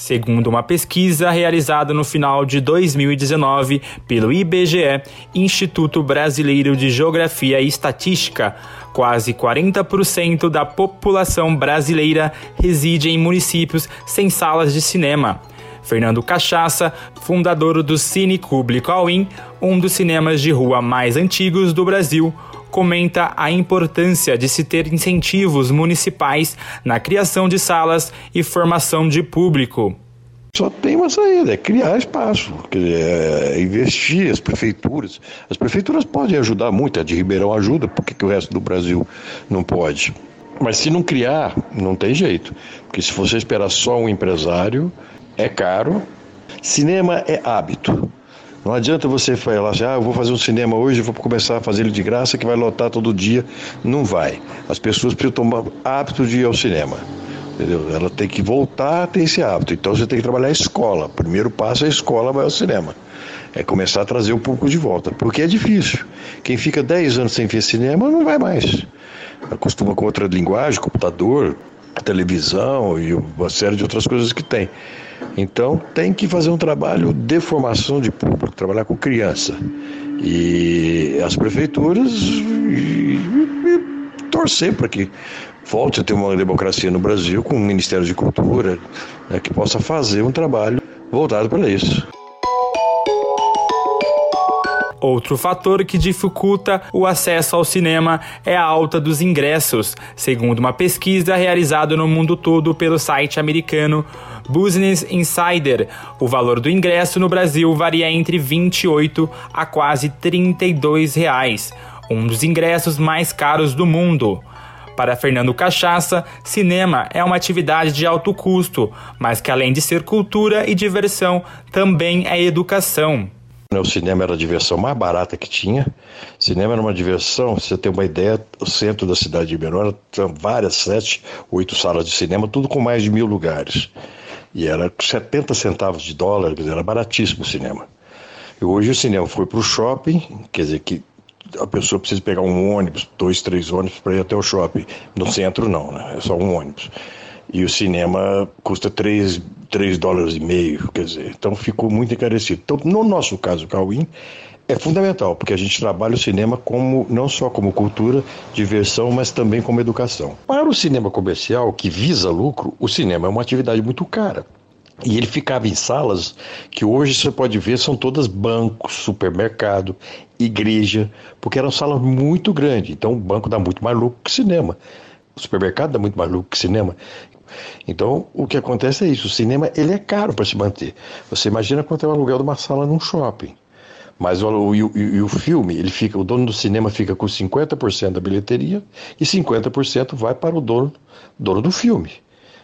Segundo uma pesquisa realizada no final de 2019 pelo IBGE, Instituto Brasileiro de Geografia e Estatística, quase 40% da população brasileira reside em municípios sem salas de cinema. Fernando Cachaça, fundador do Cine Público All-In, um dos cinemas de rua mais antigos do Brasil, comenta a importância de se ter incentivos municipais na criação de salas e formação de público. Só tem uma saída, é criar espaço, é investir as prefeituras. As prefeituras podem ajudar muito, a de Ribeirão ajuda, por que o resto do Brasil não pode? Mas se não criar, não tem jeito. Porque se você esperar só um empresário, é caro. Cinema é hábito. Não adianta você falar assim, ah, eu vou fazer um cinema hoje, vou começar a fazer ele de graça, que vai lotar todo dia. Não vai. As pessoas precisam tomar hábito de ir ao cinema. Entendeu? Ela tem que voltar a ter esse hábito. Então você tem que trabalhar a escola. O primeiro passo é a escola, vai ao cinema. É começar a trazer o público de volta. Porque é difícil. Quem fica 10 anos sem ver cinema não vai mais. Acostuma com outra linguagem, computador, televisão e uma série de outras coisas que tem. Então tem que fazer um trabalho de formação de público, trabalhar com criança. E as prefeituras e, e, torcer para que volte a ter uma democracia no Brasil com um Ministério de Cultura né, que possa fazer um trabalho voltado para isso. Outro fator que dificulta o acesso ao cinema é a alta dos ingressos, segundo uma pesquisa realizada no mundo todo pelo site americano Business Insider. O valor do ingresso no Brasil varia entre 28 a quase 32 reais, um dos ingressos mais caros do mundo. Para Fernando Cachaça, cinema é uma atividade de alto custo, mas que além de ser cultura e diversão, também é educação. O cinema era a diversão mais barata que tinha. O cinema era uma diversão, você tem uma ideia, o centro da cidade de Menor tinha várias, sete, oito salas de cinema, tudo com mais de mil lugares. E era 70 centavos de dólar, quer dizer, era baratíssimo o cinema. E hoje o cinema foi para o shopping, quer dizer que a pessoa precisa pegar um ônibus, dois, três ônibus para ir até o shopping. No centro não, né? É só um ônibus e o cinema custa 3, 3 dólares e meio, quer dizer, então ficou muito encarecido. Então, no nosso caso, Cauim, é fundamental, porque a gente trabalha o cinema como não só como cultura, diversão, mas também como educação. Para o cinema comercial, que visa lucro, o cinema é uma atividade muito cara. E ele ficava em salas que hoje você pode ver são todas bancos, supermercado, igreja, porque eram salas muito grandes. Então o banco dá muito mais lucro que cinema. O supermercado dá muito mais lucro que cinema. Então, o que acontece é isso, o cinema ele é caro para se manter. Você imagina quanto é o aluguel de uma sala num shopping. Mas o, o, o, o filme, ele fica, o dono do cinema fica com 50% da bilheteria e 50% vai para o dono, dono do filme,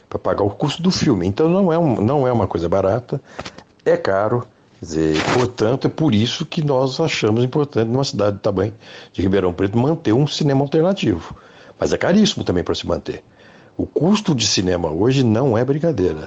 para pagar o custo do filme. Então não é, um, não é uma coisa barata, é caro, Dizer, portanto, é por isso que nós achamos importante, numa cidade do tamanho de Ribeirão Preto, manter um cinema alternativo. Mas é caríssimo também para se manter. O custo de cinema hoje não é brincadeira.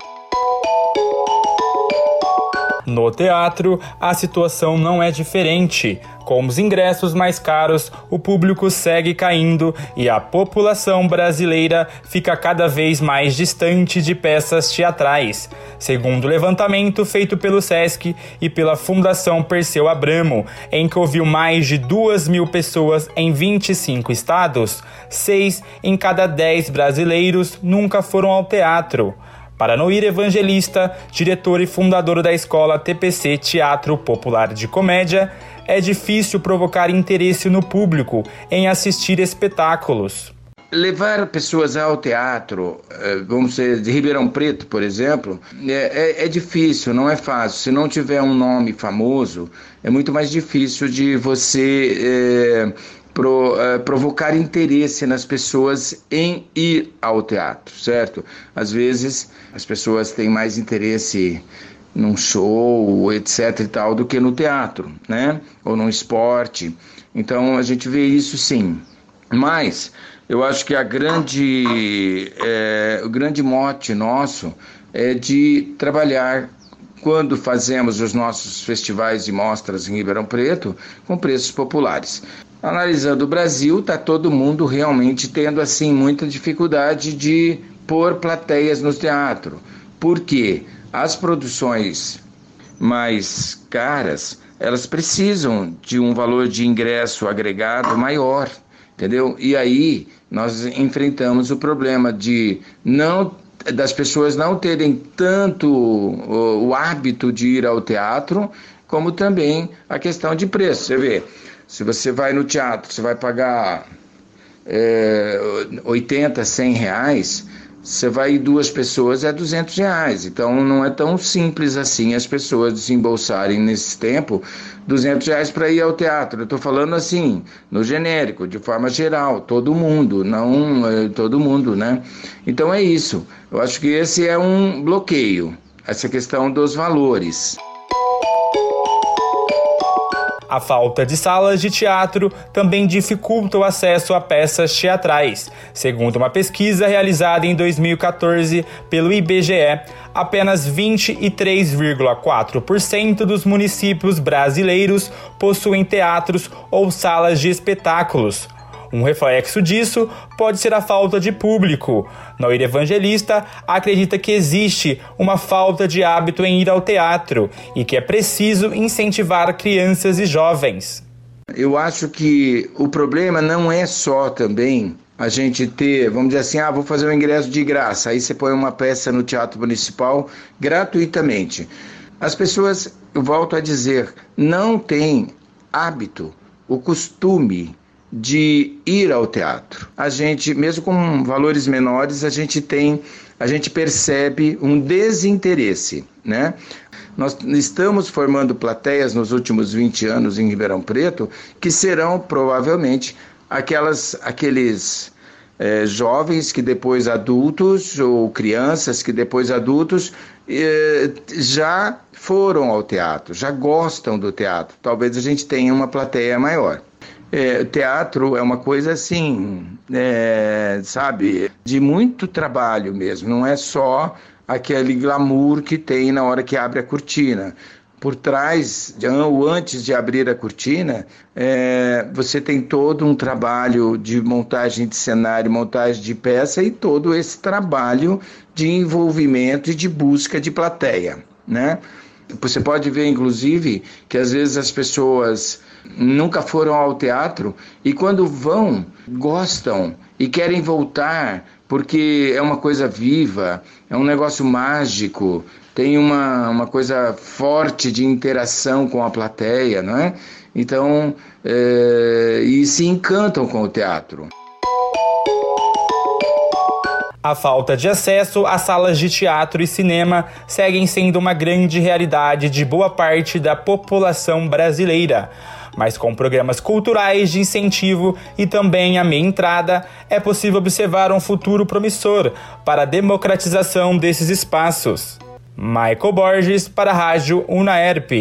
No teatro, a situação não é diferente. Com os ingressos mais caros, o público segue caindo e a população brasileira fica cada vez mais distante de peças teatrais. Segundo o levantamento feito pelo SESC e pela Fundação Perseu Abramo, em que ouviu mais de 2 mil pessoas em 25 estados, 6 em cada 10 brasileiros nunca foram ao teatro. Para Noir Evangelista, diretor e fundador da escola TPC Teatro Popular de Comédia, é difícil provocar interesse no público em assistir espetáculos. Levar pessoas ao teatro, eh, vamos dizer, de Ribeirão Preto, por exemplo, é, é, é, difícil, não é fácil. Se não tiver um nome famoso, é muito mais difícil de você é, pro, uh, provocar interesse nas pessoas em ir ao teatro, certo? Às vezes as pessoas têm mais interesse num show, etc e tal, do que no teatro, né? Ou no esporte. Então a gente vê isso sim. Mas eu acho que a grande, é, o grande mote nosso é de trabalhar quando fazemos os nossos festivais e mostras em Ribeirão Preto com preços populares. Analisando o Brasil, está todo mundo realmente tendo assim muita dificuldade de pôr plateias no teatro. Por quê? As produções mais caras, elas precisam de um valor de ingresso agregado maior, entendeu? E aí nós enfrentamos o problema de não das pessoas não terem tanto o, o hábito de ir ao teatro, como também a questão de preço. Você vê, se você vai no teatro, você vai pagar é, 80, 100 reais, você vai duas pessoas é 200 reais. Então não é tão simples assim as pessoas desembolsarem nesse tempo 200 reais para ir ao teatro. Eu estou falando assim, no genérico, de forma geral, todo mundo, não é, todo mundo, né? Então é isso. Eu acho que esse é um bloqueio, essa questão dos valores. A falta de salas de teatro também dificulta o acesso a peças teatrais. Segundo uma pesquisa realizada em 2014 pelo IBGE, apenas 23,4% dos municípios brasileiros possuem teatros ou salas de espetáculos. Um reflexo disso pode ser a falta de público. Noir Evangelista acredita que existe uma falta de hábito em ir ao teatro e que é preciso incentivar crianças e jovens. Eu acho que o problema não é só também a gente ter, vamos dizer assim, ah, vou fazer um ingresso de graça, aí você põe uma peça no Teatro Municipal gratuitamente. As pessoas, eu volto a dizer, não têm hábito, o costume de ir ao teatro. A gente, mesmo com valores menores, a gente tem, a gente percebe um desinteresse, né? Nós estamos formando plateias nos últimos 20 anos em Ribeirão Preto que serão provavelmente aquelas, aqueles é, jovens que depois adultos ou crianças que depois adultos é, já foram ao teatro, já gostam do teatro. Talvez a gente tenha uma plateia maior. É, teatro é uma coisa assim, é, sabe, de muito trabalho mesmo, não é só aquele glamour que tem na hora que abre a cortina. Por trás, ou antes de abrir a cortina, é, você tem todo um trabalho de montagem de cenário, montagem de peça e todo esse trabalho de envolvimento e de busca de plateia, né? Você pode ver, inclusive, que às vezes as pessoas nunca foram ao teatro e quando vão, gostam e querem voltar porque é uma coisa viva, é um negócio mágico, tem uma, uma coisa forte de interação com a plateia, não é? Então, é, e se encantam com o teatro. A falta de acesso a salas de teatro e cinema seguem sendo uma grande realidade de boa parte da população brasileira. Mas com programas culturais de incentivo e também a meia entrada, é possível observar um futuro promissor para a democratização desses espaços. Michael Borges para a Rádio Unaerp.